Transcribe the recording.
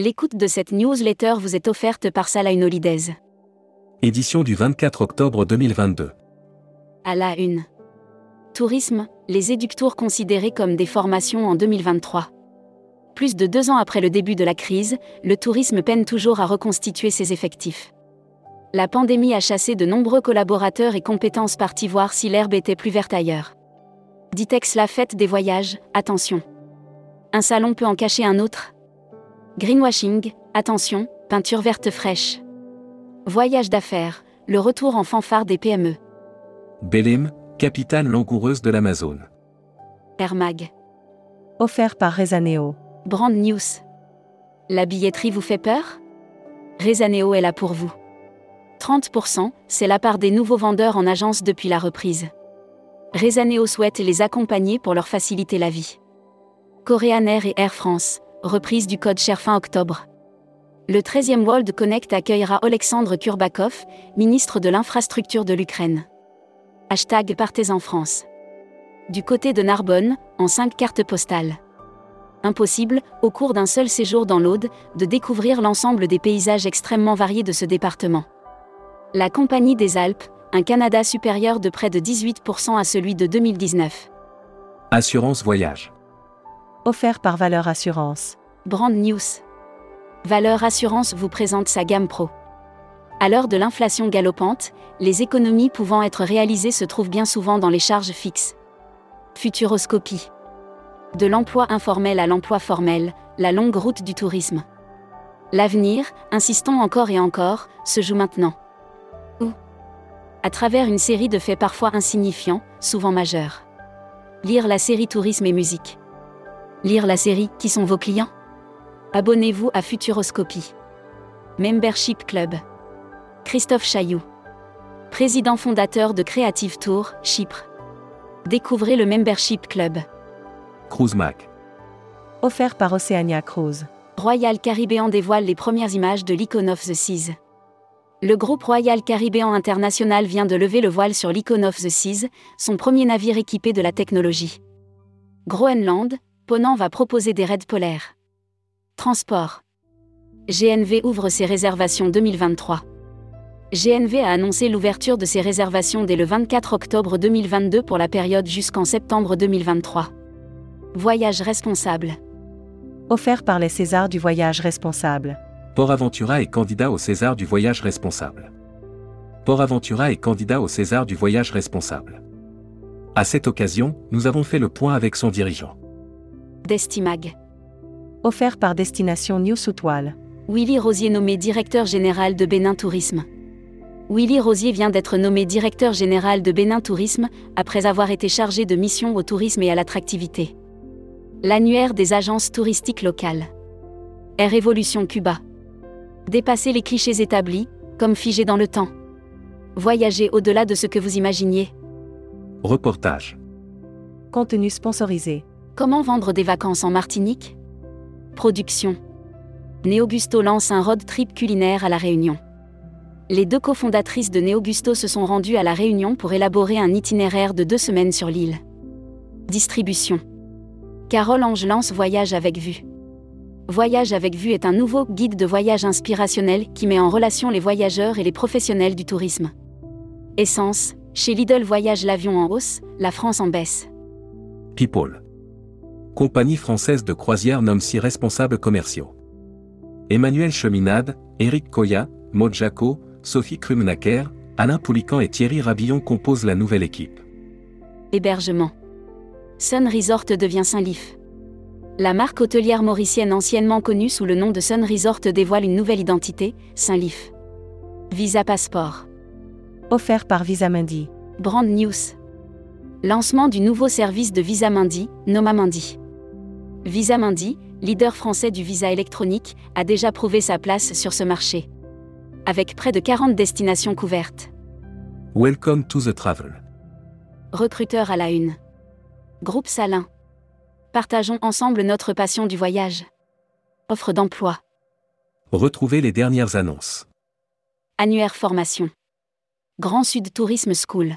L'écoute de cette newsletter vous est offerte par Salah Holidays. Édition du 24 octobre 2022. À la une. Tourisme, les éductours considérés comme des formations en 2023. Plus de deux ans après le début de la crise, le tourisme peine toujours à reconstituer ses effectifs. La pandémie a chassé de nombreux collaborateurs et compétences partis voir si l'herbe était plus verte ailleurs. Ditex la fête des voyages, attention. Un salon peut en cacher un autre Greenwashing, attention, peinture verte fraîche. Voyage d'affaires, le retour en fanfare des PME. Belim, capitale langoureuse de l'Amazone. Air Mag. Offert par Rezaneo. Brand News. La billetterie vous fait peur? Rezaneo est là pour vous. 30%, c'est la part des nouveaux vendeurs en agence depuis la reprise. Rezaneo souhaite les accompagner pour leur faciliter la vie. Korean Air et Air France, reprise du code cher fin octobre. Le 13e World Connect accueillera Alexandre Kurbakov, ministre de l'Infrastructure de l'Ukraine. Hashtag Partez en France. Du côté de Narbonne, en 5 cartes postales. Impossible, au cours d'un seul séjour dans l'Aude, de découvrir l'ensemble des paysages extrêmement variés de ce département. La Compagnie des Alpes, un Canada supérieur de près de 18% à celui de 2019. Assurance voyage. Offert par Valeur Assurance. Brand News. Valeur Assurance vous présente sa gamme Pro. À l'heure de l'inflation galopante, les économies pouvant être réalisées se trouvent bien souvent dans les charges fixes. Futuroscopie. De l'emploi informel à l'emploi formel, la longue route du tourisme. L'avenir, insistons encore et encore, se joue maintenant. Où À travers une série de faits parfois insignifiants, souvent majeurs. Lire la série Tourisme et musique. Lire la série Qui sont vos clients? Abonnez-vous à Futuroscopie. Membership Club. Christophe Chailloux. Président fondateur de Creative Tour, Chypre. Découvrez le Membership Club. Cruise Mac. Offert par Oceania Cruise. Royal Caribbean dévoile les premières images de l'Icon of the Seas. Le groupe Royal Caribbean International vient de lever le voile sur l'Icon of the Seas, son premier navire équipé de la technologie. Groenland, Ponant va proposer des raids polaires. Transport. GNV ouvre ses réservations 2023. GNV a annoncé l'ouverture de ses réservations dès le 24 octobre 2022 pour la période jusqu'en septembre 2023. Voyage responsable. Offert par les Césars du voyage responsable. Port Aventura est candidat au César du voyage responsable. Port Aventura est candidat au César du voyage responsable. À cette occasion, nous avons fait le point avec son dirigeant. Destimag. Offert par Destination New Soutwal. Willy Rosier nommé directeur général de Bénin Tourisme. Willy Rosier vient d'être nommé directeur général de Bénin Tourisme, après avoir été chargé de mission au tourisme et à l'attractivité. L'annuaire des agences touristiques locales. Air Évolution Cuba. Dépasser les clichés établis, comme figés dans le temps. Voyager au-delà de ce que vous imaginiez. Reportage. Contenu sponsorisé. Comment vendre des vacances en Martinique? Production. Néogusto lance un road trip culinaire à La Réunion. Les deux cofondatrices de Néogusto se sont rendues à La Réunion pour élaborer un itinéraire de deux semaines sur l'île. Distribution. Carole Ange lance Voyage avec vue. Voyage avec vue est un nouveau guide de voyage inspirationnel qui met en relation les voyageurs et les professionnels du tourisme. Essence, chez Lidl Voyage l'avion en hausse, la France en baisse. People. Compagnie française de croisière nomme six responsables commerciaux. Emmanuel Cheminade, Éric Koya, Maud Jaco, Sophie Krumnacker, Alain Poulican et Thierry Rabillon composent la nouvelle équipe. Hébergement. Sun Resort devient Saint-Lif. La marque hôtelière mauricienne anciennement connue sous le nom de Sun Resort dévoile une nouvelle identité, Saint-Lif. Visa Passeport. Offert par Visa Mundi. Brand News. Lancement du nouveau service de Visa Mundi, Noma Mundi. Visa Mundi, leader français du visa électronique, a déjà prouvé sa place sur ce marché. Avec près de 40 destinations couvertes. Welcome to the travel. Recruteur à la une. Groupe Salin. Partageons ensemble notre passion du voyage. Offre d'emploi. Retrouvez les dernières annonces. Annuaire formation. Grand Sud Tourisme School.